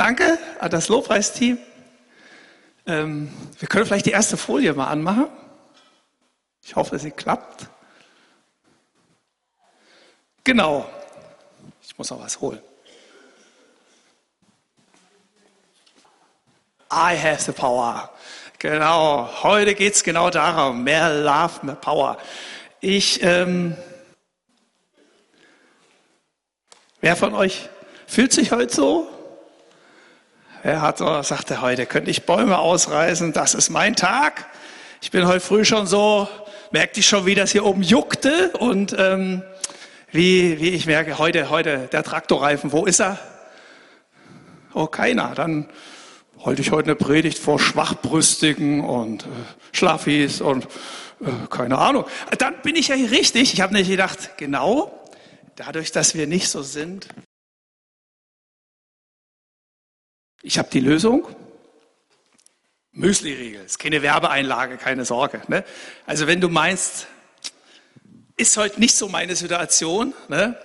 Danke an das Lobpreisteam. Ähm, wir können vielleicht die erste Folie mal anmachen. Ich hoffe, sie klappt. Genau. Ich muss noch was holen. I have the power. Genau. Heute geht es genau darum. Mehr Love, mehr Power. Ich, ähm, wer von euch fühlt sich heute so? Wer hat so, sagte heute, könnte ich Bäume ausreißen? Das ist mein Tag. Ich bin heute früh schon so, merkte ich schon, wie das hier oben juckte und ähm, wie, wie ich merke, heute, heute der Traktorreifen, wo ist er? Oh, keiner. Dann halte ich heute eine Predigt vor Schwachbrüstigen und äh, Schlaffis und äh, keine Ahnung. Dann bin ich ja hier richtig. Ich habe nicht gedacht, genau, dadurch, dass wir nicht so sind. Ich habe die Lösung. Müsli-Riegel. Ist keine Werbeeinlage, keine Sorge. Ne? Also wenn du meinst, ist heute nicht so meine Situation, ne?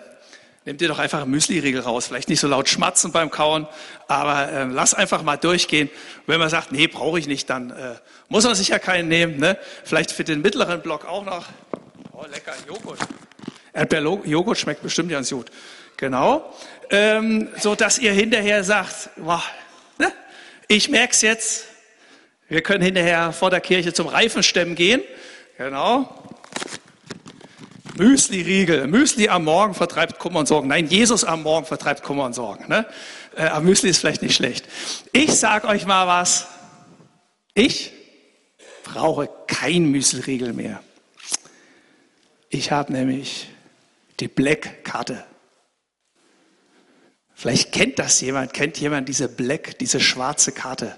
nimm dir doch einfach Müsli-Riegel raus. Vielleicht nicht so laut schmatzen beim Kauen, aber äh, lass einfach mal durchgehen. wenn man sagt, nee, brauche ich nicht, dann äh, muss man sicher keinen nehmen. Ne? Vielleicht für den mittleren Block auch noch. Oh, lecker Joghurt. Erdbeer-Joghurt schmeckt bestimmt ganz gut. Genau. Ähm, so dass ihr hinterher sagt, wow, ich merk's jetzt. Wir können hinterher vor der Kirche zum Reifenstemmen gehen. Genau. Müsli-Riegel. Müsli am Morgen vertreibt Kummer und Sorgen. Nein, Jesus am Morgen vertreibt Kummer und Sorgen. Ne? Äh, aber Müsli ist vielleicht nicht schlecht. Ich sag euch mal was. Ich brauche kein Müsli-Riegel mehr. Ich habe nämlich die Black-Karte. Vielleicht kennt das jemand, kennt jemand diese Black, diese schwarze Karte.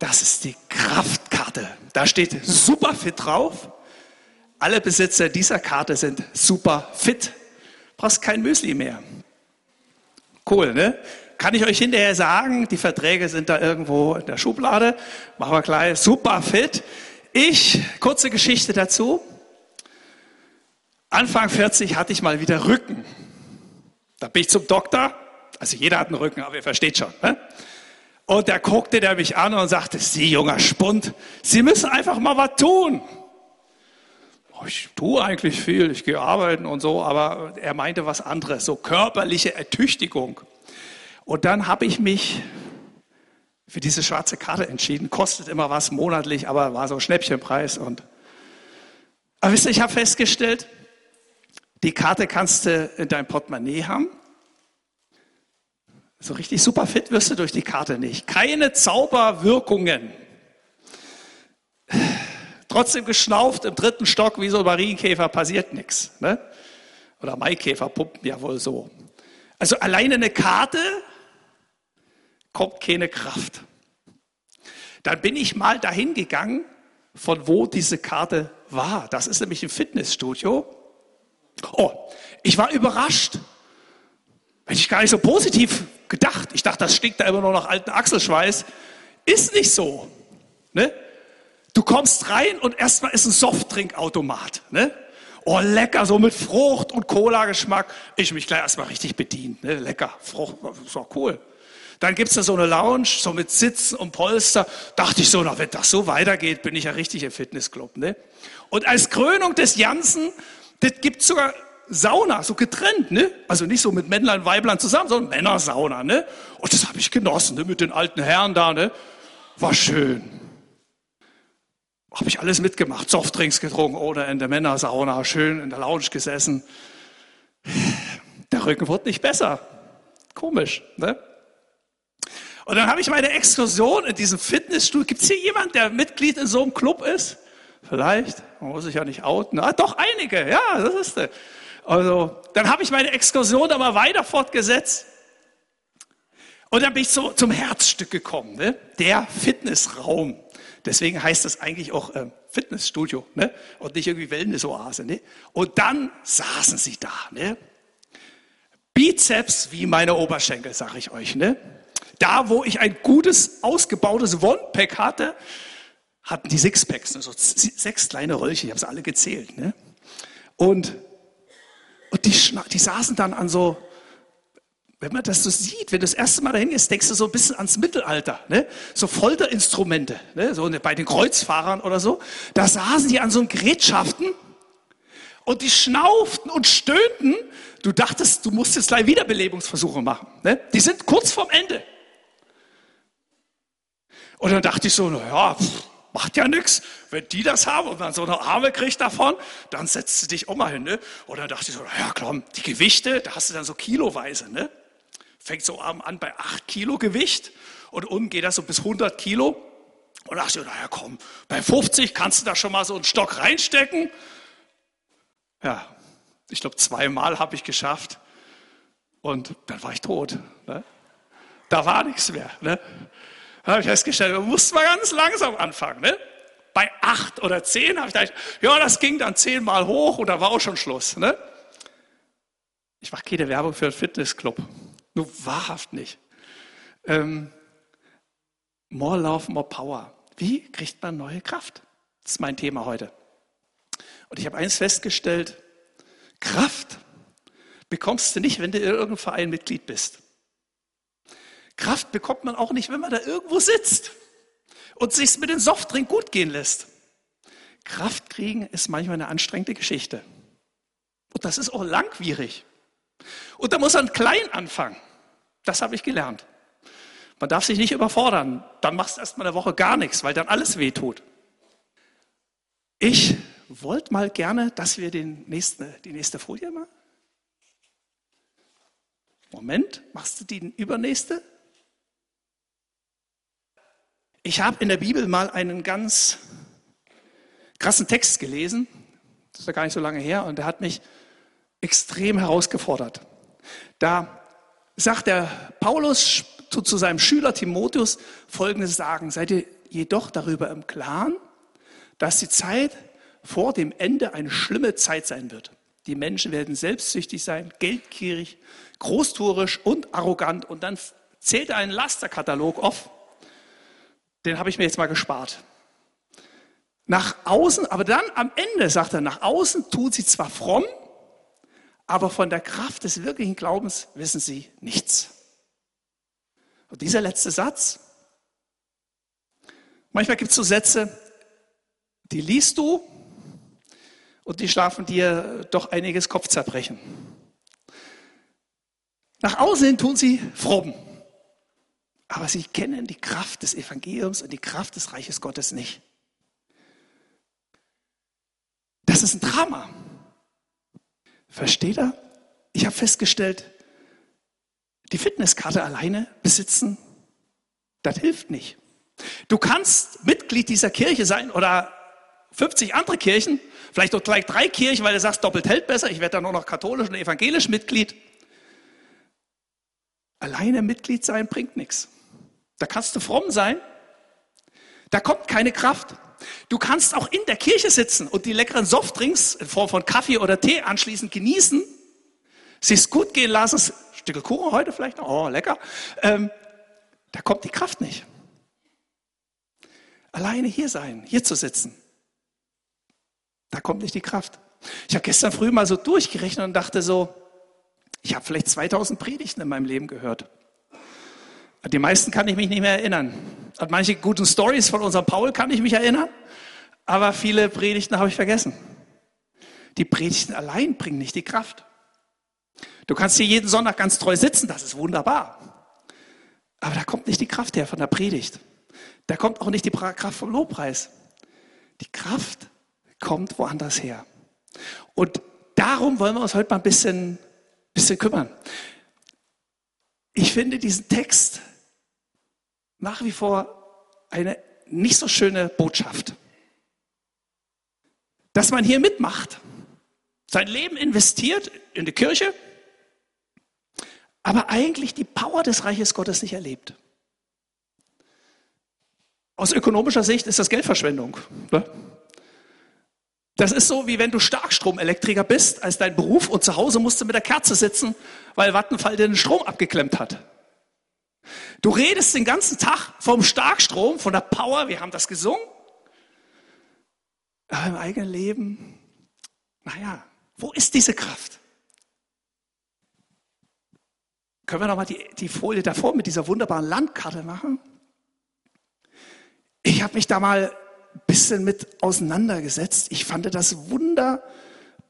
Das ist die Kraftkarte. Da steht super fit drauf. Alle Besitzer dieser Karte sind super fit. Brauchst kein Müsli mehr. Cool, ne? Kann ich euch hinterher sagen, die Verträge sind da irgendwo in der Schublade. Machen wir gleich. Super fit. Ich, kurze Geschichte dazu. Anfang 40 hatte ich mal wieder Rücken. Da bin ich zum Doktor. Also jeder hat einen Rücken, aber ihr versteht schon. Ne? Und da guckte der mich an und sagte, Sie junger Spund, Sie müssen einfach mal was tun ich tue eigentlich viel, ich gehe arbeiten und so, aber er meinte was anderes, so körperliche Ertüchtigung. Und dann habe ich mich für diese schwarze Karte entschieden. Kostet immer was monatlich, aber war so Schnäppchenpreis. Und aber wisst ihr, ich habe festgestellt, die Karte kannst du in deinem Portemonnaie haben. So richtig super fit wirst du durch die Karte nicht. Keine Zauberwirkungen trotzdem geschnauft im dritten Stock wie so ein Marienkäfer, passiert nichts. Ne? Oder Maikäfer pumpen ja wohl so. Also alleine eine Karte kommt keine Kraft. Dann bin ich mal dahin gegangen, von wo diese Karte war. Das ist nämlich ein Fitnessstudio. Oh, ich war überrascht. Hätte ich gar nicht so positiv gedacht. Ich dachte, das stinkt da immer nur nach alten Achselschweiß. Ist nicht so. Ne? Du kommst rein und erstmal ist ein Softdrinkautomat. Ne? Oh, lecker, so mit Frucht und Cola-Geschmack. Ich mich gleich erstmal richtig bedient. Ne? Lecker, Frucht, so cool. Dann gibt's da so eine Lounge, so mit Sitzen und Polster. Dachte ich so, na, wenn das so weitergeht, bin ich ja richtig im Fitnessclub. Ne? Und als Krönung des Jansen, das gibt's sogar Sauna, so getrennt, ne? Also nicht so mit Männlein, Weiblein zusammen, sondern Männersauna, ne? Und das habe ich genossen, ne? Mit den alten Herren da, ne? War schön. Habe ich alles mitgemacht. Softdrinks getrunken oder in der Männersauna, schön in der Lounge gesessen. Der Rücken wurde nicht besser. Komisch, ne? Und dann habe ich meine Exkursion in diesem Fitnessstudio. Gibt es hier jemand, der Mitglied in so einem Club ist? Vielleicht. Man muss sich ja nicht outen. Ah, doch, einige. Ja, das ist der. Also, dann habe ich meine Exkursion aber weiter fortgesetzt. Und dann bin ich so zum Herzstück gekommen, ne? der Fitnessraum. Deswegen heißt das eigentlich auch äh, Fitnessstudio ne? und nicht irgendwie Wellnessoase. Ne? Und dann saßen sie da. Ne? Bizeps wie meine Oberschenkel, sage ich euch. Ne? Da, wo ich ein gutes, ausgebautes One-Pack hatte, hatten die Sixpacks, ne? so sechs kleine Röllchen, ich habe sie alle gezählt. Ne? Und, und die, die saßen dann an so wenn man das so sieht, wenn du das erste Mal dahin gehst, denkst du so ein bisschen ans Mittelalter, ne? so Folterinstrumente, ne? so bei den Kreuzfahrern oder so. Da saßen die an so Gerätschaften und die schnauften und stöhnten. Du dachtest, du musst jetzt gleich Wiederbelebungsversuche machen. Ne? Die sind kurz vorm Ende. Und dann dachte ich so, naja, macht ja nichts. Wenn die das haben und man so eine Arme kriegt davon, dann setzt du dich auch mal hin. Ne? Und dann dachte ich so, naja, komm, die Gewichte, da hast du dann so kiloweise. Ne? fängt so an bei 8 Kilo Gewicht und unten geht das so bis 100 Kilo. Und dachte ich, naja, komm, bei 50 kannst du da schon mal so einen Stock reinstecken. Ja, ich glaube, zweimal habe ich geschafft und dann war ich tot. Ne? Da war nichts mehr. Ne? Habe ich festgestellt, man muss mal ganz langsam anfangen. Ne? Bei acht oder zehn habe ich gedacht, ja, das ging dann zehnmal hoch und da war auch schon Schluss. Ne? Ich mache keine Werbung für einen Fitnessclub. Nur wahrhaft nicht. Ähm, more Love, more Power. Wie kriegt man neue Kraft? Das ist mein Thema heute. Und ich habe eins festgestellt, Kraft bekommst du nicht, wenn du in irgendeinem Verein Mitglied bist. Kraft bekommt man auch nicht, wenn man da irgendwo sitzt und sich mit dem Softdrink gut gehen lässt. Kraft kriegen ist manchmal eine anstrengende Geschichte. Und das ist auch langwierig. Und da muss man klein anfangen. Das habe ich gelernt. Man darf sich nicht überfordern. Dann machst du erst mal eine Woche gar nichts, weil dann alles wehtut. Ich wollte mal gerne, dass wir den nächsten, die nächste Folie machen. Moment, machst du die übernächste? Ich habe in der Bibel mal einen ganz krassen Text gelesen. Das ist ja gar nicht so lange her und der hat mich extrem herausgefordert. Da sagt der Paulus zu, seinem Schüler Timotheus folgendes sagen, seid ihr jedoch darüber im Klaren, dass die Zeit vor dem Ende eine schlimme Zeit sein wird. Die Menschen werden selbstsüchtig sein, geldgierig, großtuerisch und arrogant. Und dann zählt er einen Lasterkatalog auf. Den habe ich mir jetzt mal gespart. Nach außen, aber dann am Ende sagt er, nach außen tut sie zwar fromm, aber von der Kraft des wirklichen Glaubens wissen sie nichts. Und dieser letzte Satz, manchmal gibt es so Sätze, die liest du und die schlafen dir doch einiges Kopfzerbrechen. Nach außen hin tun sie fromm, aber sie kennen die Kraft des Evangeliums und die Kraft des Reiches Gottes nicht. Das ist ein Drama. Versteht er? Ich habe festgestellt, die Fitnesskarte alleine besitzen, das hilft nicht. Du kannst Mitglied dieser Kirche sein oder 50 andere Kirchen, vielleicht auch gleich drei Kirchen, weil du sagst, doppelt hält besser, ich werde dann nur noch katholisch und evangelisch Mitglied. Alleine Mitglied sein bringt nichts. Da kannst du fromm sein, da kommt keine Kraft. Du kannst auch in der Kirche sitzen und die leckeren Softdrinks in Form von Kaffee oder Tee anschließend genießen, sich's gut gehen lassen, Stücke Kuchen heute vielleicht noch, oh lecker, ähm, da kommt die Kraft nicht. Alleine hier sein, hier zu sitzen, da kommt nicht die Kraft. Ich habe gestern früh mal so durchgerechnet und dachte so, ich habe vielleicht 2000 Predigten in meinem Leben gehört. Die meisten kann ich mich nicht mehr erinnern. An manche guten Stories von unserem Paul kann ich mich erinnern, aber viele Predigten habe ich vergessen. Die Predigten allein bringen nicht die Kraft. Du kannst hier jeden Sonntag ganz treu sitzen, das ist wunderbar. Aber da kommt nicht die Kraft her von der Predigt. Da kommt auch nicht die Kraft vom Lobpreis. Die Kraft kommt woanders her. Und darum wollen wir uns heute mal ein bisschen, bisschen kümmern. Ich finde diesen Text nach wie vor eine nicht so schöne Botschaft. Dass man hier mitmacht, sein Leben investiert in die Kirche, aber eigentlich die Power des Reiches Gottes nicht erlebt. Aus ökonomischer Sicht ist das Geldverschwendung. Ne? Das ist so, wie wenn du Starkstromelektriker bist als dein Beruf und zu Hause musst du mit der Kerze sitzen, weil Vattenfall den Strom abgeklemmt hat. Du redest den ganzen Tag vom Starkstrom, von der Power, wir haben das gesungen. Aber im eigenen Leben, naja, wo ist diese Kraft? Können wir noch mal die, die Folie davor mit dieser wunderbaren Landkarte machen? Ich habe mich da mal ein bisschen mit auseinandergesetzt. Ich fand das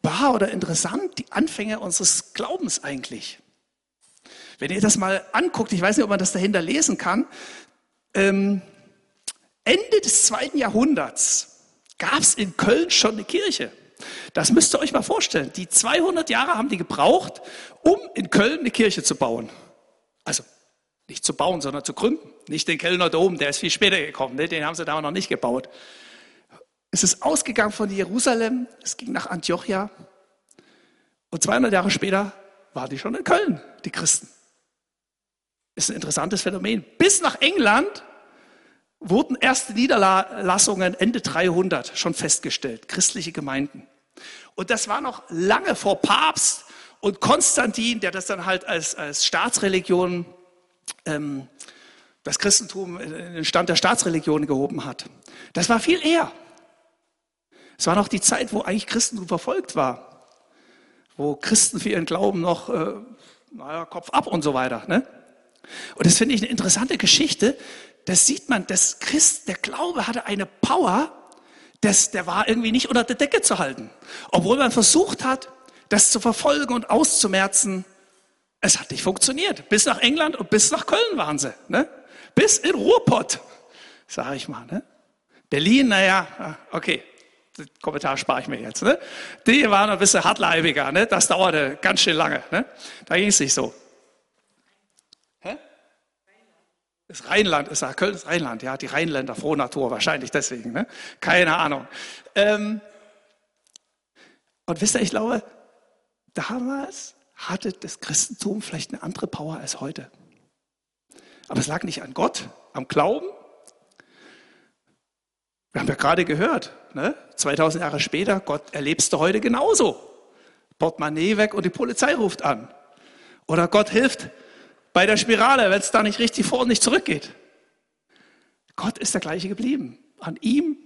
wunderbar oder interessant, die Anfänge unseres Glaubens eigentlich. Wenn ihr das mal anguckt, ich weiß nicht, ob man das dahinter lesen kann, ähm, Ende des zweiten Jahrhunderts gab es in Köln schon eine Kirche. Das müsst ihr euch mal vorstellen. Die 200 Jahre haben die gebraucht, um in Köln eine Kirche zu bauen. Also nicht zu bauen, sondern zu gründen. Nicht den Kölner Dom, der ist viel später gekommen, ne? den haben sie da noch nicht gebaut. Es ist ausgegangen von Jerusalem, es ging nach Antiochia und 200 Jahre später waren die schon in Köln, die Christen. Ist ein interessantes Phänomen. Bis nach England wurden erste Niederlassungen Ende 300 schon festgestellt, christliche Gemeinden. Und das war noch lange vor Papst und Konstantin, der das dann halt als, als Staatsreligion, ähm, das Christentum in den Stand der Staatsreligion gehoben hat. Das war viel eher. Es war noch die Zeit, wo eigentlich Christentum verfolgt war, wo Christen für ihren Glauben noch, äh, naja, Kopf ab und so weiter. Ne? Und das finde ich eine interessante Geschichte, das sieht man, das Christ, der Glaube hatte eine Power, das, der war irgendwie nicht unter der Decke zu halten. Obwohl man versucht hat, das zu verfolgen und auszumerzen. Es hat nicht funktioniert. Bis nach England und bis nach Köln waren sie. Ne? Bis in Ruhrpott, sage ich mal. Ne? Berlin, naja, okay, den Kommentar spare ich mir jetzt. Ne? Die waren ein bisschen hartleibiger. Ne? Das dauerte ganz schön lange. Ne? Da ging es nicht so. Das Rheinland ist Köln ist Rheinland, ja, die Rheinländer, frohe Natur, wahrscheinlich deswegen, ne? Keine Ahnung. Ähm, und wisst ihr, ich glaube, damals hatte das Christentum vielleicht eine andere Power als heute. Aber es lag nicht an Gott, am Glauben. Wir haben ja gerade gehört, ne? 2000 Jahre später, Gott erlebst du heute genauso. Portemonnaie weg und die Polizei ruft an. Oder Gott hilft bei der Spirale, wenn es da nicht richtig vor und nicht zurückgeht. Gott ist der gleiche geblieben. An ihm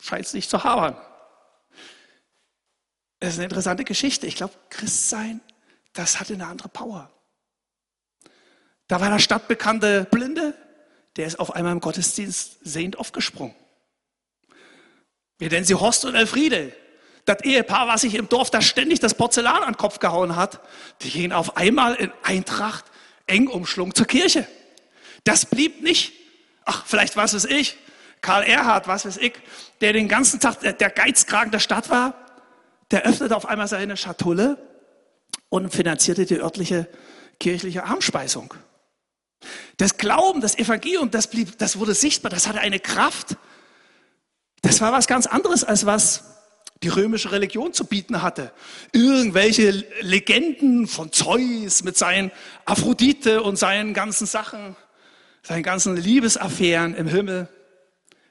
scheint es nicht zu habern. Das ist eine interessante Geschichte. Ich glaube, Christsein, das hatte eine andere Power. Da war der stadtbekannte Blinde, der ist auf einmal im Gottesdienst sehend aufgesprungen. Wir nennen sie Horst und Elfriede. Das Ehepaar, was sich im Dorf da ständig das Porzellan an den Kopf gehauen hat, die gehen auf einmal in Eintracht eng umschlungen zur Kirche. Das blieb nicht, ach, vielleicht was es ich, Karl Erhard, was weiß ich, der den ganzen Tag der Geizkragen der Stadt war, der öffnete auf einmal seine Schatulle und finanzierte die örtliche kirchliche Armspeisung. Das Glauben, das Evangelium, das blieb, das wurde sichtbar, das hatte eine Kraft. Das war was ganz anderes als was die römische Religion zu bieten hatte. Irgendwelche Legenden von Zeus mit seinen Aphrodite und seinen ganzen Sachen, seinen ganzen Liebesaffären im Himmel.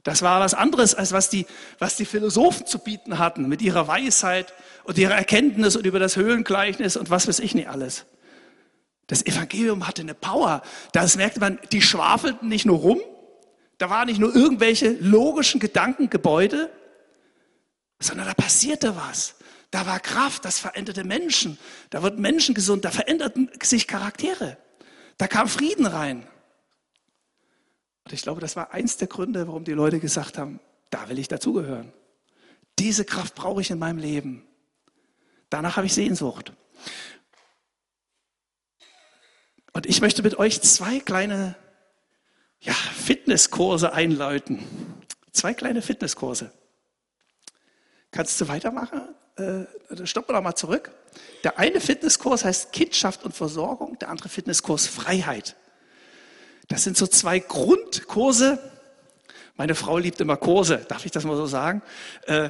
Das war was anderes, als was die, was die Philosophen zu bieten hatten mit ihrer Weisheit und ihrer Erkenntnis und über das Höhlengleichnis und was weiß ich nicht alles. Das Evangelium hatte eine Power. Das merkte man, die schwafelten nicht nur rum, da waren nicht nur irgendwelche logischen Gedankengebäude, sondern da passierte was. Da war Kraft, das veränderte Menschen. Da wurden Menschen gesund, da veränderten sich Charaktere. Da kam Frieden rein. Und ich glaube, das war eins der Gründe, warum die Leute gesagt haben, da will ich dazugehören. Diese Kraft brauche ich in meinem Leben. Danach habe ich Sehnsucht. Und ich möchte mit euch zwei kleine ja, Fitnesskurse einläuten. Zwei kleine Fitnesskurse. Kannst du weitermachen? Äh, stoppen wir doch mal zurück. Der eine Fitnesskurs heißt Kindschaft und Versorgung, der andere Fitnesskurs Freiheit. Das sind so zwei Grundkurse. Meine Frau liebt immer Kurse, darf ich das mal so sagen? Äh,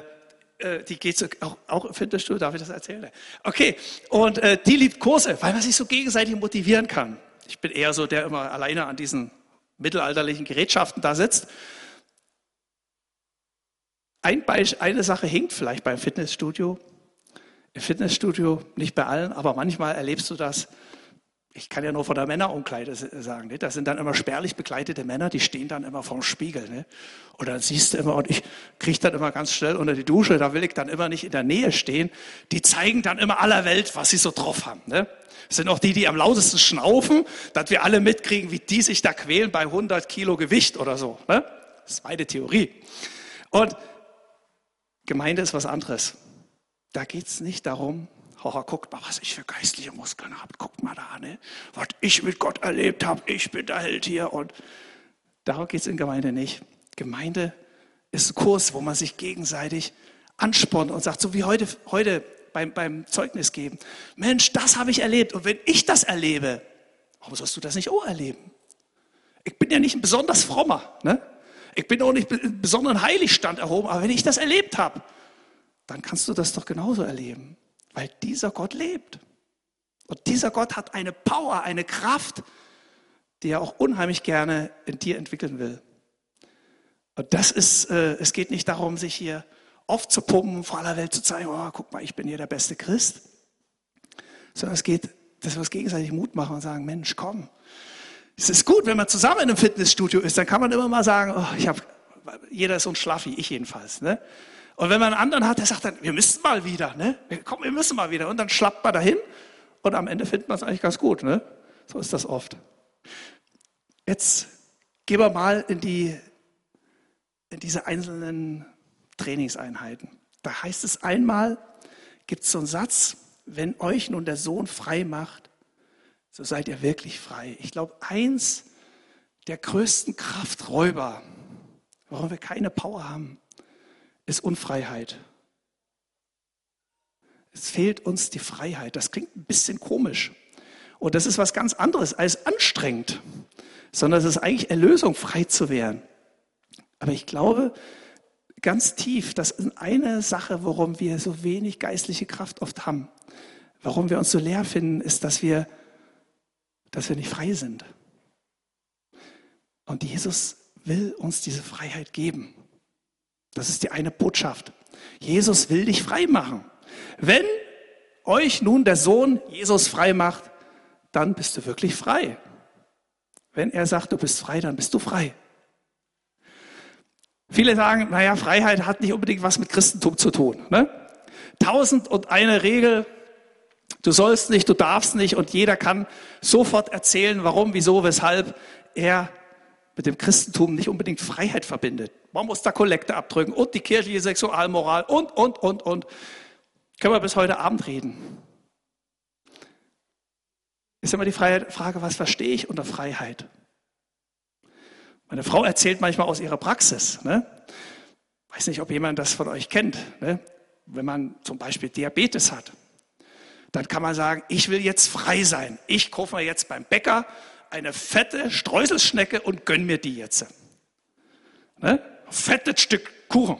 äh, die geht so, auch, auch im Fitnessstudio, darf ich das erzählen? Okay, und äh, die liebt Kurse, weil man sich so gegenseitig motivieren kann. Ich bin eher so, der immer alleine an diesen mittelalterlichen Gerätschaften da sitzt. Ein Beispiel, eine Sache hinkt vielleicht beim Fitnessstudio. Im Fitnessstudio, nicht bei allen, aber manchmal erlebst du das. ich kann ja nur von der Männerumkleide sagen, ne? das sind dann immer spärlich bekleidete Männer, die stehen dann immer vorm Spiegel. Ne? Und dann siehst du immer, und ich kriege dann immer ganz schnell unter die Dusche, da will ich dann immer nicht in der Nähe stehen. Die zeigen dann immer aller Welt, was sie so drauf haben. Ne? Das sind auch die, die am lautesten schnaufen, dass wir alle mitkriegen, wie die sich da quälen bei 100 Kilo Gewicht oder so. Ne? Das ist meine Theorie. Und Gemeinde ist was anderes. Da geht es nicht darum, Hocher, guckt mal, was ich für geistliche Muskeln habe. Guckt mal da, ne? was ich mit Gott erlebt habe. Ich bin der Held hier. Und darum geht es in Gemeinde nicht. Gemeinde ist ein Kurs, wo man sich gegenseitig anspornt und sagt, so wie heute, heute beim, beim Zeugnis geben. Mensch, das habe ich erlebt. Und wenn ich das erlebe, warum sollst du das nicht auch erleben? Ich bin ja nicht ein besonders frommer. Ne? Ich bin auch nicht einen besonderen Heiligstand erhoben. Aber wenn ich das erlebt habe, dann kannst du das doch genauso erleben. Weil dieser Gott lebt. Und dieser Gott hat eine Power, eine Kraft, die er auch unheimlich gerne in dir entwickeln will. Und das ist, äh, es geht nicht darum, sich hier aufzupumpen, vor aller Welt zu zeigen, oh, guck mal, ich bin hier der beste Christ. Sondern es geht, dass wir uns gegenseitig Mut machen und sagen, Mensch, komm. Es ist gut, wenn man zusammen in einem Fitnessstudio ist, dann kann man immer mal sagen, oh, ich habe, jeder ist so ein Schlaffi, ich jedenfalls. Ne? Und wenn man einen anderen hat, der sagt dann, wir müssen mal wieder, ne? Komm, wir müssen mal wieder. Und dann schlappt man dahin und am Ende findet man es eigentlich ganz gut, ne? So ist das oft. Jetzt gehen wir mal in die, in diese einzelnen Trainingseinheiten. Da heißt es einmal, gibt es so einen Satz, wenn euch nun der Sohn frei macht, so seid ihr wirklich frei. Ich glaube, eins der größten Krafträuber, warum wir keine Power haben, ist Unfreiheit. Es fehlt uns die Freiheit. Das klingt ein bisschen komisch. Und das ist was ganz anderes als anstrengend, sondern es ist eigentlich Erlösung, frei zu werden. Aber ich glaube ganz tief, das ist eine Sache, warum wir so wenig geistliche Kraft oft haben. Warum wir uns so leer finden, ist, dass wir, dass wir nicht frei sind. Und Jesus will uns diese Freiheit geben. Das ist die eine Botschaft. Jesus will dich frei machen. Wenn euch nun der Sohn Jesus frei macht, dann bist du wirklich frei. Wenn er sagt, du bist frei, dann bist du frei. Viele sagen, naja, Freiheit hat nicht unbedingt was mit Christentum zu tun. Ne? Tausend und eine Regel, du sollst nicht, du darfst nicht und jeder kann sofort erzählen, warum, wieso, weshalb er mit dem Christentum nicht unbedingt Freiheit verbindet. Man muss da Kollekte abdrücken und die kirchliche Sexualmoral und, und, und, und. Können wir bis heute Abend reden. Ist immer die Frage, was verstehe ich unter Freiheit? Meine Frau erzählt manchmal aus ihrer Praxis. Ne? Weiß nicht, ob jemand das von euch kennt. Ne? Wenn man zum Beispiel Diabetes hat, dann kann man sagen, ich will jetzt frei sein. Ich kaufe mir jetzt beim Bäcker eine fette Streuselschnecke und gönn mir die jetzt. Ne? Fettes Stück Kuchen.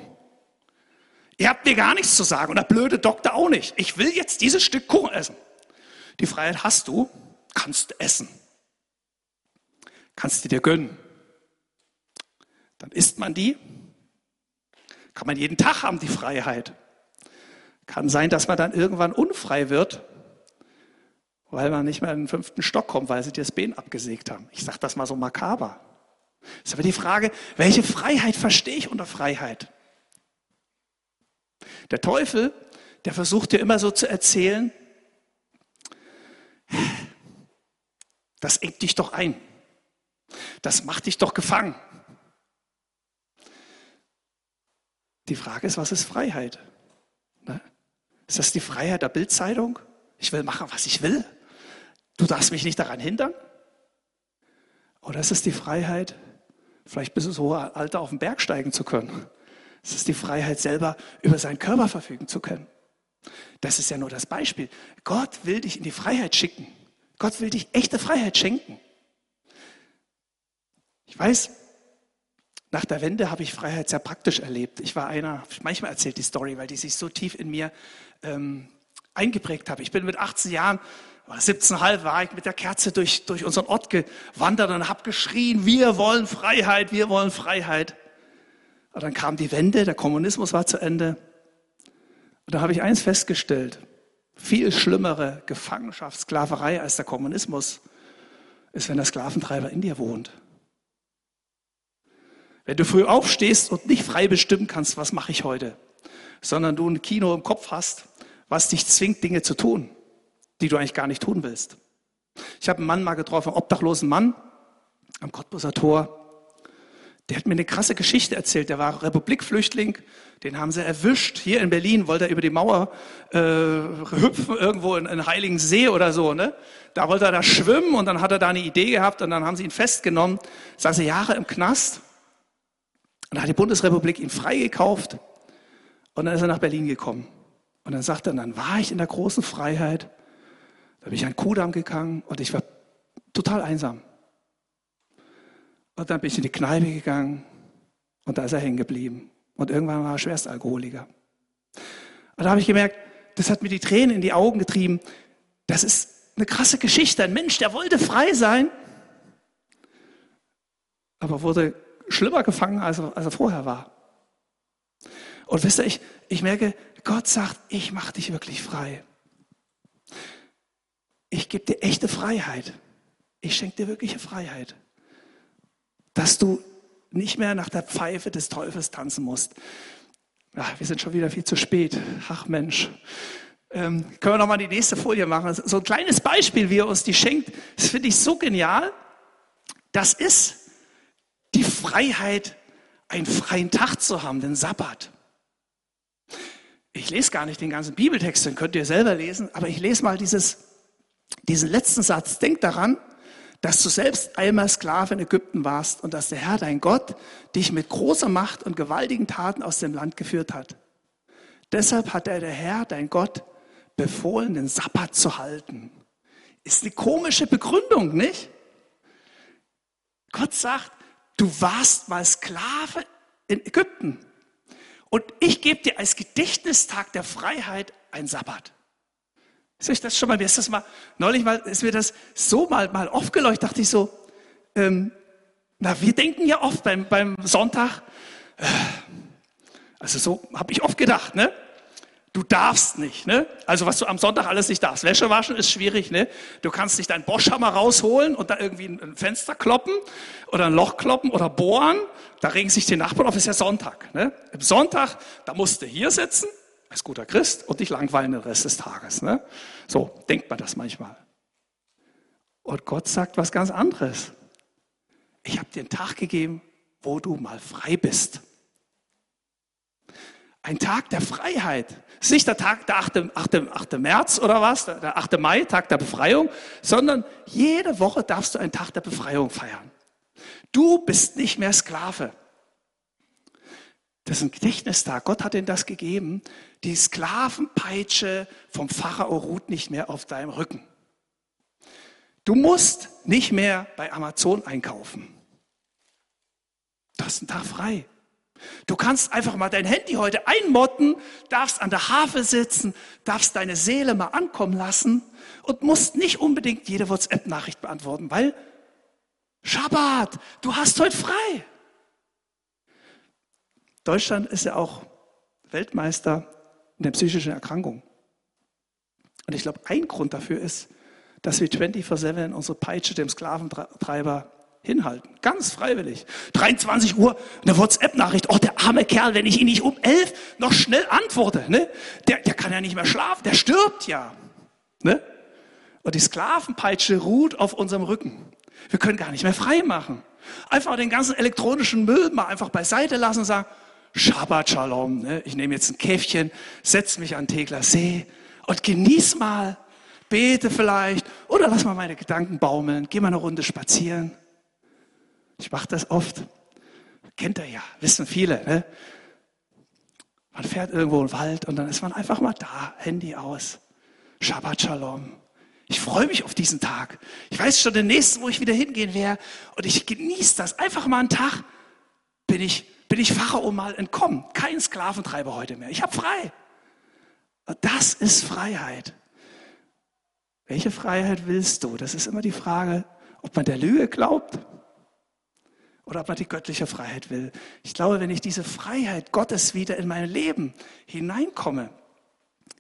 Ihr habt mir gar nichts zu sagen und der blöde Doktor auch nicht. Ich will jetzt dieses Stück Kuchen essen. Die Freiheit hast du, kannst essen. Kannst du dir gönnen. Dann isst man die. Kann man jeden Tag haben, die Freiheit. Kann sein, dass man dann irgendwann unfrei wird weil man nicht mehr in den fünften Stock kommt, weil sie dir das Bein abgesägt haben. Ich sage das mal so makaber. Ist aber die Frage, welche Freiheit verstehe ich unter Freiheit? Der Teufel, der versucht dir immer so zu erzählen, das engt dich doch ein. Das macht dich doch gefangen. Die Frage ist, was ist Freiheit? Ne? Ist das die Freiheit der Bildzeitung? Ich will machen, was ich will. Du darfst mich nicht daran hindern? Oder ist es die Freiheit, vielleicht bis ins hohe Alter auf den Berg steigen zu können? Es ist die Freiheit, selber über seinen Körper verfügen zu können. Das ist ja nur das Beispiel. Gott will dich in die Freiheit schicken. Gott will dich echte Freiheit schenken. Ich weiß, nach der Wende habe ich Freiheit sehr praktisch erlebt. Ich war einer, manchmal erzählt die Story, weil die sich so tief in mir ähm, eingeprägt habe. Ich bin mit 18 Jahren 17,5 war ich mit der Kerze durch, durch unseren Ort gewandert und habe geschrien, wir wollen Freiheit, wir wollen Freiheit. Und dann kam die Wende, der Kommunismus war zu Ende. Und da habe ich eins festgestellt, viel schlimmere Gefangenschaft, Sklaverei als der Kommunismus ist, wenn der Sklaventreiber in dir wohnt. Wenn du früh aufstehst und nicht frei bestimmen kannst, was mache ich heute, sondern du ein Kino im Kopf hast, was dich zwingt, Dinge zu tun, die du eigentlich gar nicht tun willst. Ich habe einen Mann mal getroffen, einen obdachlosen Mann am Cottbuser Tor. Der hat mir eine krasse Geschichte erzählt. Der war Republikflüchtling, den haben sie erwischt. Hier in Berlin wollte er über die Mauer äh, hüpfen, irgendwo in, in Heiligen See oder so. Ne? Da wollte er da schwimmen und dann hat er da eine Idee gehabt und dann haben sie ihn festgenommen. Saß er Jahre im Knast. Und dann hat die Bundesrepublik ihn freigekauft und dann ist er nach Berlin gekommen. Und dann sagt er, dann war ich in der großen Freiheit, da bin ich an Kudamm gegangen und ich war total einsam. Und dann bin ich in die Kneipe gegangen und da ist er hängen geblieben. Und irgendwann war er Schwerstalkoholiker. Und da habe ich gemerkt, das hat mir die Tränen in die Augen getrieben. Das ist eine krasse Geschichte. Ein Mensch, der wollte frei sein, aber wurde schlimmer gefangen, als er, als er vorher war. Und wisst ihr, ich, ich merke, Gott sagt, ich mache dich wirklich frei. Ich gebe dir echte Freiheit. Ich schenke dir wirkliche Freiheit. Dass du nicht mehr nach der Pfeife des Teufels tanzen musst. Ach, wir sind schon wieder viel zu spät. Ach Mensch. Ähm, können wir noch mal die nächste Folie machen? So ein kleines Beispiel, wie er uns die schenkt, das finde ich so genial. Das ist die Freiheit, einen freien Tag zu haben, den Sabbat. Ich lese gar nicht den ganzen Bibeltext, den könnt ihr selber lesen, aber ich lese mal dieses, diesen letzten Satz. Denk daran, dass du selbst einmal Sklave in Ägypten warst und dass der Herr, dein Gott, dich mit großer Macht und gewaltigen Taten aus dem Land geführt hat. Deshalb hat er der Herr, dein Gott, befohlen, den Sabbat zu halten. Ist eine komische Begründung, nicht? Gott sagt, du warst mal Sklave in Ägypten. Und ich gebe dir als Gedächtnistag der Freiheit ein Sabbat. Ist euch das schon mal, mir ist das mal, neulich mal, ist mir das so mal, mal aufgeleuchtet, dachte ich so, ähm, na, wir denken ja oft beim, beim Sonntag, äh, also so habe ich oft gedacht, ne? Du darfst nicht, ne? Also was du am Sonntag alles nicht darfst. Wäsche waschen ist schwierig, ne? Du kannst nicht deinen Boschhammer rausholen und da irgendwie ein Fenster kloppen oder ein Loch kloppen oder bohren. Da regen sich die Nachbarn auf, ist ja Sonntag, ne? Im Sonntag, da musst du hier sitzen als guter Christ und dich langweilen den Rest des Tages, ne? So denkt man das manchmal. Und Gott sagt was ganz anderes. Ich habe dir einen Tag gegeben, wo du mal frei bist. Ein Tag der Freiheit. Es ist nicht der Tag, der 8. 8. 8. März oder was, der 8. Mai, Tag der Befreiung, sondern jede Woche darfst du einen Tag der Befreiung feiern. Du bist nicht mehr Sklave. Das ist ein Gedächtnistag. Gott hat ihnen das gegeben. Die Sklavenpeitsche vom Pharao ruht nicht mehr auf deinem Rücken. Du musst nicht mehr bei Amazon einkaufen. Du hast einen Tag frei. Du kannst einfach mal dein Handy heute einmotten, darfst an der Havel sitzen, darfst deine Seele mal ankommen lassen und musst nicht unbedingt jede WhatsApp-Nachricht beantworten, weil Schabbat, du hast heute frei. Deutschland ist ja auch Weltmeister in der psychischen Erkrankung. Und ich glaube, ein Grund dafür ist, dass wir 24-7 unsere Peitsche dem Sklaventreiber hinhalten. Ganz freiwillig. 23 Uhr, eine WhatsApp-Nachricht. Oh, der arme Kerl, wenn ich ihn nicht um 11 noch schnell antworte, ne? der, der kann ja nicht mehr schlafen, der stirbt ja. Ne? Und die Sklavenpeitsche ruht auf unserem Rücken. Wir können gar nicht mehr frei machen. Einfach den ganzen elektronischen Müll mal einfach beiseite lassen und sagen, Shabbat Shalom, ne? ich nehme jetzt ein Käffchen, setze mich an Tegler See und genieß mal, bete vielleicht oder lass mal meine Gedanken baumeln, geh mal eine Runde spazieren. Ich mache das oft. Kennt ihr ja, wissen viele. Ne? Man fährt irgendwo im Wald und dann ist man einfach mal da, Handy aus. Shabbat Shalom. Ich freue mich auf diesen Tag. Ich weiß schon den nächsten, wo ich wieder hingehen werde. Und ich genieße das. Einfach mal einen Tag bin ich, bin ich Pharao mal entkommen. Kein Sklaventreiber heute mehr. Ich habe frei. Das ist Freiheit. Welche Freiheit willst du? Das ist immer die Frage, ob man der Lüge glaubt oder ob man die göttliche Freiheit will. Ich glaube, wenn ich diese Freiheit Gottes wieder in mein Leben hineinkomme,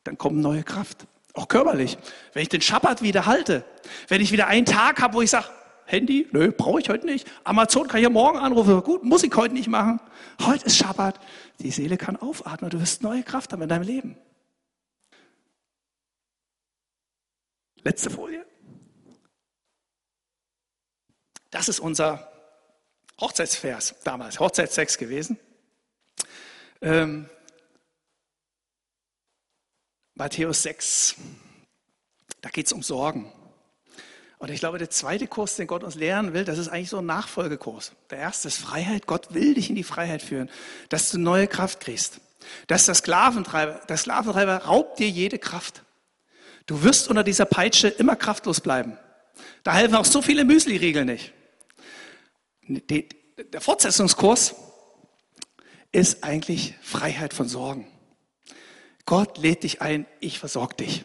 dann kommt neue Kraft. Auch körperlich. Wenn ich den Schabbat wieder halte, wenn ich wieder einen Tag habe, wo ich sage, Handy? Nö, brauche ich heute nicht. Amazon kann ich ja morgen anrufen. Gut, muss ich heute nicht machen. Heute ist Schabbat. Die Seele kann aufatmen. Du wirst neue Kraft haben in deinem Leben. Letzte Folie. Das ist unser Hochzeitsvers damals, Hochzeitstext gewesen. Ähm, Matthäus 6, da geht es um Sorgen. Und ich glaube, der zweite Kurs, den Gott uns lehren will, das ist eigentlich so ein Nachfolgekurs. Der erste ist Freiheit. Gott will dich in die Freiheit führen, dass du neue Kraft kriegst. Dass der Sklaventreiber, der Sklaventreiber raubt dir jede Kraft. Du wirst unter dieser Peitsche immer kraftlos bleiben. Da helfen auch so viele Müsli-Riegel nicht. Der Fortsetzungskurs ist eigentlich Freiheit von Sorgen. Gott lädt dich ein, ich versorge dich.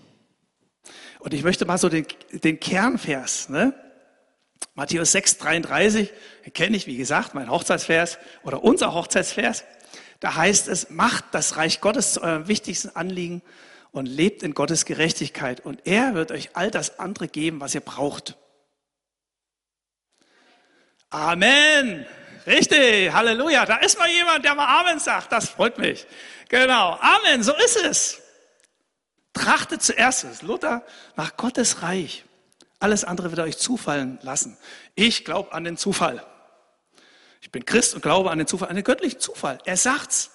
Und ich möchte mal so den, den Kernvers, ne? Matthäus 6, 33, kenne ich, wie gesagt, mein Hochzeitsvers oder unser Hochzeitsvers. Da heißt es, macht das Reich Gottes zu eurem wichtigsten Anliegen und lebt in Gottes Gerechtigkeit. Und er wird euch all das andere geben, was ihr braucht. Amen. Richtig, Halleluja. Da ist mal jemand, der mal Amen sagt. Das freut mich. Genau. Amen. So ist es. Trachtet zuerst, Luther, nach Gottes Reich. Alles andere wird euch zufallen lassen. Ich glaube an den Zufall. Ich bin Christ und glaube an den Zufall, an den göttlichen Zufall. Er sagt's.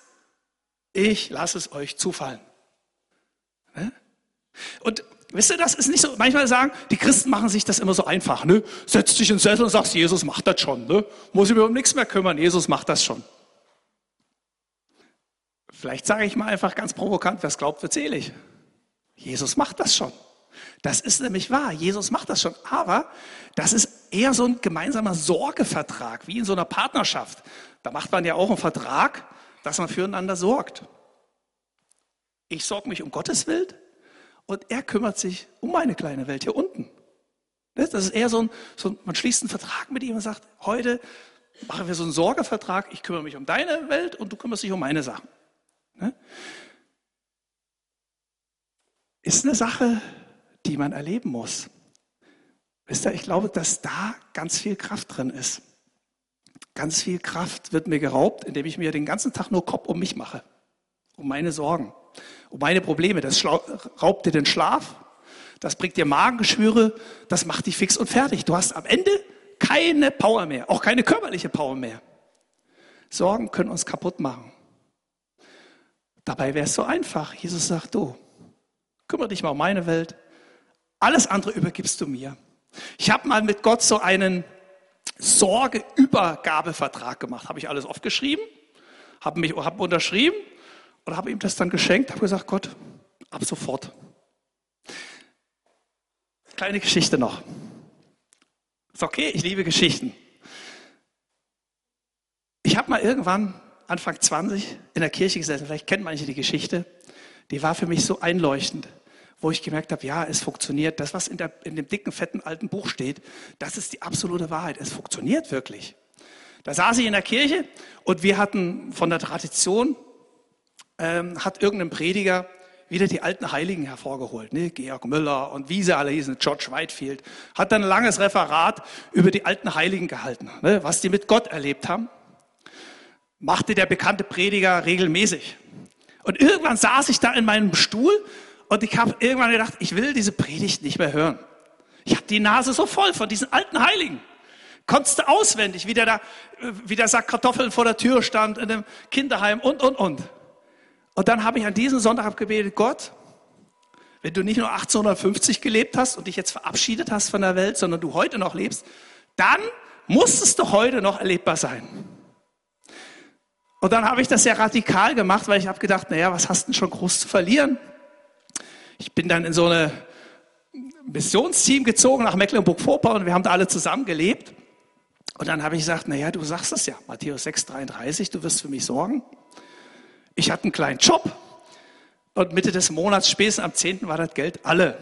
Ich lasse es euch zufallen. Ne? Und wisst ihr, das ist nicht so, manchmal sagen, die Christen machen sich das immer so einfach. Ne? Setz dich in den Sessel und sagst, Jesus macht das schon. Ne? Muss ich mir um nichts mehr kümmern, Jesus macht das schon. Vielleicht sage ich mal einfach ganz provokant, wer es glaubt, wird selig. Jesus macht das schon. Das ist nämlich wahr. Jesus macht das schon. Aber das ist eher so ein gemeinsamer Sorgevertrag, wie in so einer Partnerschaft. Da macht man ja auch einen Vertrag, dass man füreinander sorgt. Ich sorge mich um Gottes Welt und er kümmert sich um meine kleine Welt hier unten. Das ist eher so ein, so ein man schließt einen Vertrag mit ihm und sagt, heute machen wir so einen Sorgevertrag, ich kümmere mich um deine Welt und du kümmerst dich um meine Sachen. Ne? Ist eine Sache, die man erleben muss. Wisst ihr, ich glaube, dass da ganz viel Kraft drin ist. Ganz viel Kraft wird mir geraubt, indem ich mir den ganzen Tag nur Kopf um mich mache, um meine Sorgen, um meine Probleme. Das raubt dir den Schlaf, das bringt dir Magengeschwüre, das macht dich fix und fertig. Du hast am Ende keine Power mehr, auch keine körperliche Power mehr. Sorgen können uns kaputt machen. Dabei wäre es so einfach. Jesus sagt, du, kümmere dich mal um meine Welt. Alles andere übergibst du mir. Ich habe mal mit Gott so einen Sorgeübergabevertrag gemacht. Habe ich alles aufgeschrieben, habe mich hab unterschrieben und habe ihm das dann geschenkt. Habe gesagt, Gott, ab sofort. Kleine Geschichte noch. Ist okay, ich liebe Geschichten. Ich habe mal irgendwann Anfang 20 in der Kirche gesessen, vielleicht kennt manche die Geschichte, die war für mich so einleuchtend, wo ich gemerkt habe, ja, es funktioniert. Das, was in, der, in dem dicken, fetten alten Buch steht, das ist die absolute Wahrheit. Es funktioniert wirklich. Da saß ich in der Kirche und wir hatten von der Tradition, ähm, hat irgendein Prediger wieder die alten Heiligen hervorgeholt. Ne? Georg Müller und wie sie alle hießen, George Whitefield, hat dann ein langes Referat über die alten Heiligen gehalten, ne? was die mit Gott erlebt haben machte der bekannte Prediger regelmäßig. Und irgendwann saß ich da in meinem Stuhl und ich habe irgendwann gedacht, ich will diese Predigt nicht mehr hören. Ich habe die Nase so voll von diesen alten Heiligen. Konntest du auswendig, wie der da, wie der Sack Kartoffeln vor der Tür stand in dem Kinderheim und, und, und. Und dann habe ich an diesem Sonntag gebetet, Gott, wenn du nicht nur 1850 gelebt hast und dich jetzt verabschiedet hast von der Welt, sondern du heute noch lebst, dann muss es doch heute noch erlebbar sein. Und dann habe ich das sehr radikal gemacht, weil ich habe gedacht, naja, was hast du denn schon groß zu verlieren? Ich bin dann in so ein Missionsteam gezogen nach Mecklenburg-Vorpommern wir haben da alle zusammen gelebt. Und dann habe ich gesagt, naja, du sagst es ja, Matthäus 6,33, du wirst für mich sorgen. Ich hatte einen kleinen Job und Mitte des Monats, spätestens am 10. war das Geld alle.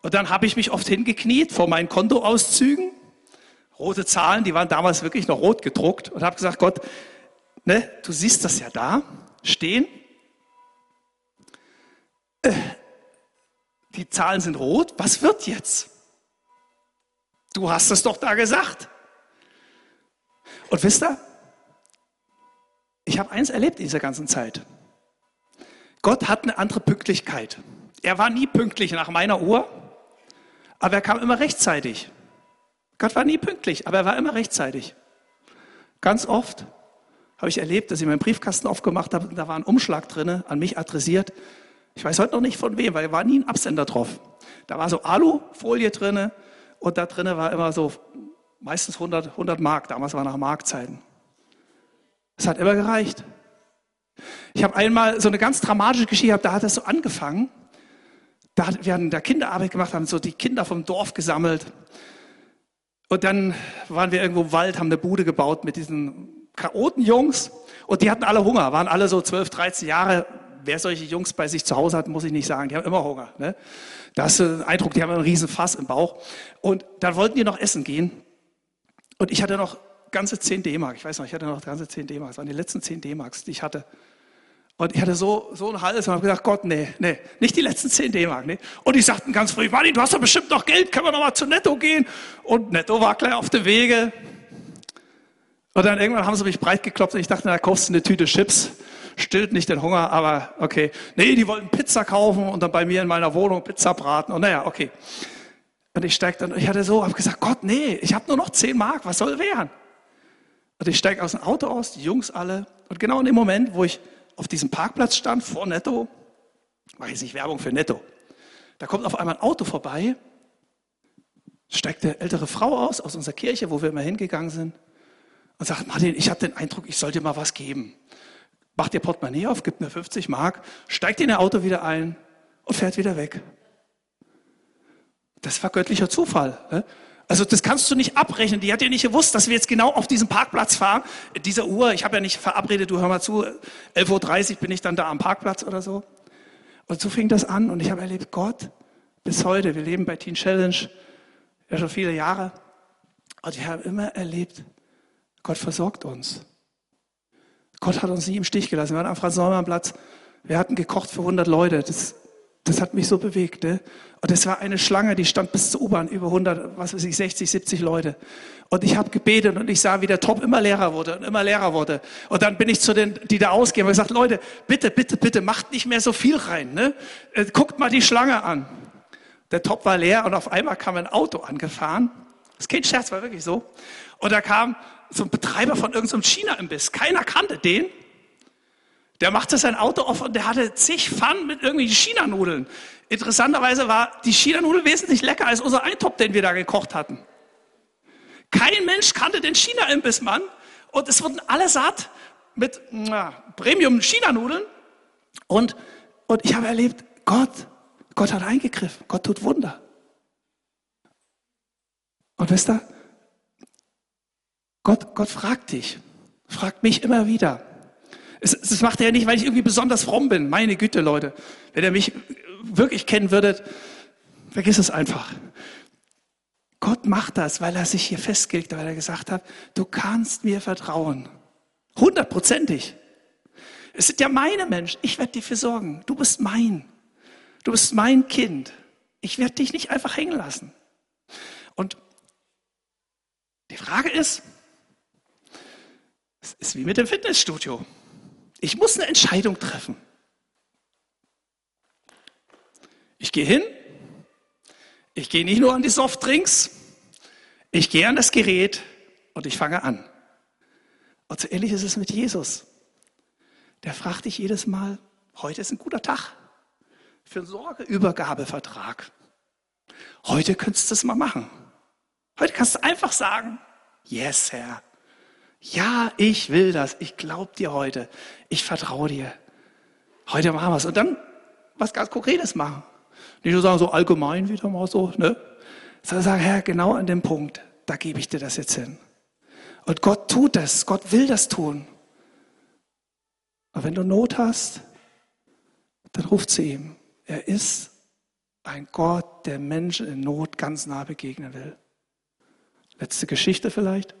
Und dann habe ich mich oft hingekniet vor meinen Kontoauszügen rote Zahlen, die waren damals wirklich noch rot gedruckt und habe gesagt, Gott, ne, du siehst das ja da stehen. Äh, die Zahlen sind rot, was wird jetzt? Du hast es doch da gesagt. Und wisst ihr, ich habe eins erlebt in dieser ganzen Zeit. Gott hat eine andere Pünktlichkeit. Er war nie pünktlich nach meiner Uhr, aber er kam immer rechtzeitig. Gott war nie pünktlich, aber er war immer rechtzeitig. Ganz oft habe ich erlebt, dass ich meinen Briefkasten aufgemacht habe und da war ein Umschlag drin, an mich adressiert. Ich weiß heute noch nicht von wem, weil da war nie ein Absender drauf. Da war so Alufolie drin und da drin war immer so meistens 100, 100 Mark. Damals war nach Markzeiten. Es hat immer gereicht. Ich habe einmal so eine ganz dramatische Geschichte gehabt, da hat es so angefangen. Da hat, wir haben da Kinderarbeit gemacht, haben so die Kinder vom Dorf gesammelt. Und dann waren wir irgendwo im Wald, haben eine Bude gebaut mit diesen Chaoten-Jungs. Und die hatten alle Hunger, waren alle so 12, 13 Jahre. Wer solche Jungs bei sich zu Hause hat, muss ich nicht sagen. Die haben immer Hunger. Ne? Da hast du den Eindruck, die haben einen riesen Fass im Bauch. Und dann wollten die noch essen gehen. Und ich hatte noch ganze 10 D-Mark. Ich weiß noch, ich hatte noch ganze 10 D-Mark. Das waren die letzten 10 D-Marks, die ich hatte. Und ich hatte so, so einen Hals und habe gesagt, Gott, nee, nee, nicht die letzten 10 D-Mark. Nee. Und die sagten ganz früh, Manni, du hast doch bestimmt noch Geld, können wir noch mal zu Netto gehen? Und Netto war gleich auf dem Wege. Und dann irgendwann haben sie mich breit geklopft und ich dachte, da kaufst du eine Tüte Chips. Stillt nicht den Hunger, aber okay. Nee, die wollten Pizza kaufen und dann bei mir in meiner Wohnung Pizza braten. Und naja, okay. Und ich steig dann, ich hatte so, habe gesagt, Gott, nee, ich habe nur noch 10 Mark, was soll werden? Und ich steige aus dem Auto aus, die Jungs alle. Und genau in dem Moment, wo ich auf diesem Parkplatz stand, vor Netto, mache ich nicht Werbung für Netto, da kommt auf einmal ein Auto vorbei, steigt eine ältere Frau aus, aus unserer Kirche, wo wir immer hingegangen sind, und sagt, Martin, ich habe den Eindruck, ich soll dir mal was geben. Macht ihr Portemonnaie auf, gibt mir 50 Mark, steigt in ihr Auto wieder ein und fährt wieder weg. Das war göttlicher Zufall. Ne? Also das kannst du nicht abrechnen. Die hat ja nicht gewusst, dass wir jetzt genau auf diesen Parkplatz fahren. Dieser Uhr, ich habe ja nicht verabredet, du hör mal zu, 11.30 Uhr bin ich dann da am Parkplatz oder so. Und so fing das an und ich habe erlebt, Gott, bis heute, wir leben bei Teen Challenge ja schon viele Jahre, und ich habe immer erlebt, Gott versorgt uns. Gott hat uns nie im Stich gelassen. Wir waren am Franz-Neumann-Platz, wir hatten gekocht für 100 Leute. Das das hat mich so bewegt. Ne? Und es war eine Schlange, die stand bis zur U-Bahn, über 100, was weiß ich, 60, 70 Leute. Und ich habe gebetet und ich sah, wie der Top immer leerer wurde und immer leerer wurde. Und dann bin ich zu den, die da ausgehen und gesagt, Leute, bitte, bitte, bitte, macht nicht mehr so viel rein. Ne? Äh, guckt mal die Schlange an. Der Top war leer und auf einmal kam ein Auto angefahren. Das ist kein Scherz, war wirklich so. Und da kam so ein Betreiber von irgendeinem China-Imbiss. Keiner kannte den. Der machte sein Auto auf und der hatte zig Pfannen mit irgendwelchen China-Nudeln. Interessanterweise war die China-Nudel wesentlich lecker als unser Eintopf, den wir da gekocht hatten. Kein Mensch kannte den China-Imbissmann und es wurden alle satt mit Premium-China-Nudeln. Und, und ich habe erlebt, Gott, Gott hat eingegriffen, Gott tut Wunder. Und wisst ihr, Gott, Gott fragt dich, fragt mich immer wieder, das macht er nicht, weil ich irgendwie besonders fromm bin. Meine Güte, Leute. Wenn ihr mich wirklich kennen würdet, vergiss es einfach. Gott macht das, weil er sich hier festgelegt hat, weil er gesagt hat, du kannst mir vertrauen. Hundertprozentig. Es sind ja meine Menschen. Ich werde dir für sorgen. Du bist mein. Du bist mein Kind. Ich werde dich nicht einfach hängen lassen. Und die Frage ist, es ist wie mit dem Fitnessstudio. Ich muss eine Entscheidung treffen. Ich gehe hin, ich gehe nicht nur an die Softdrinks, ich gehe an das Gerät und ich fange an. Und so ähnlich ist es mit Jesus. Der fragt dich jedes Mal, heute ist ein guter Tag für einen Sorgeübergabevertrag. Heute könntest du es mal machen. Heute kannst du einfach sagen, yes, Herr, ja, ich will das. Ich glaube dir heute. Ich vertraue dir. Heute machen wir es. Und dann was ganz Konkretes machen. Nicht nur sagen, so allgemein wieder mal so, ne? Sondern sagen, Herr, genau an dem Punkt, da gebe ich dir das jetzt hin. Und Gott tut das. Gott will das tun. Aber wenn du Not hast, dann ruft sie ihm. Er ist ein Gott, der Menschen in Not ganz nah begegnen will. Letzte Geschichte vielleicht.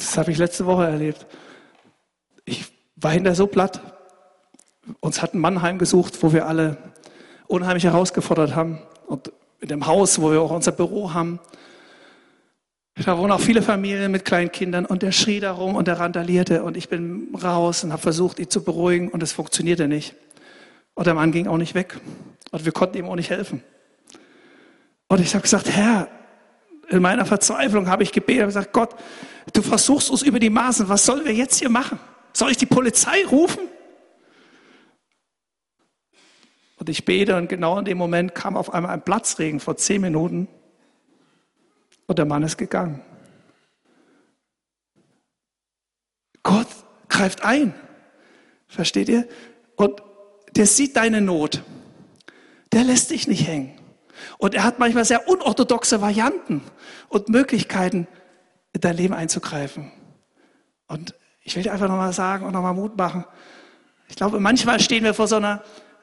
Das habe ich letzte Woche erlebt. Ich war hinter so platt. Uns hat ein Mann heimgesucht, wo wir alle unheimlich herausgefordert haben. Und in dem Haus, wo wir auch unser Büro haben. Da wohnen auch viele Familien mit kleinen Kindern und der schrie da rum und der randalierte und ich bin raus und habe versucht, ihn zu beruhigen und es funktionierte nicht. Und der Mann ging auch nicht weg und wir konnten ihm auch nicht helfen. Und ich habe gesagt, Herr, in meiner Verzweiflung habe ich gebetet und gesagt, Gott, du versuchst uns über die Maßen, was sollen wir jetzt hier machen? Soll ich die Polizei rufen? Und ich bete und genau in dem Moment kam auf einmal ein Platzregen vor zehn Minuten und der Mann ist gegangen. Gott greift ein. Versteht ihr? Und der sieht deine Not. Der lässt dich nicht hängen. Und er hat manchmal sehr unorthodoxe Varianten und Möglichkeiten, in dein Leben einzugreifen. Und ich will dir einfach nochmal sagen und nochmal Mut machen. Ich glaube, manchmal stehen wir vor so einer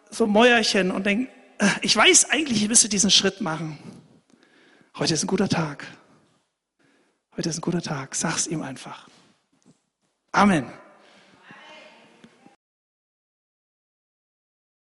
so Mäuerchen und denken, äh, ich weiß eigentlich, ich müsste diesen Schritt machen. Heute ist ein guter Tag. Heute ist ein guter Tag. Sag's ihm einfach. Amen.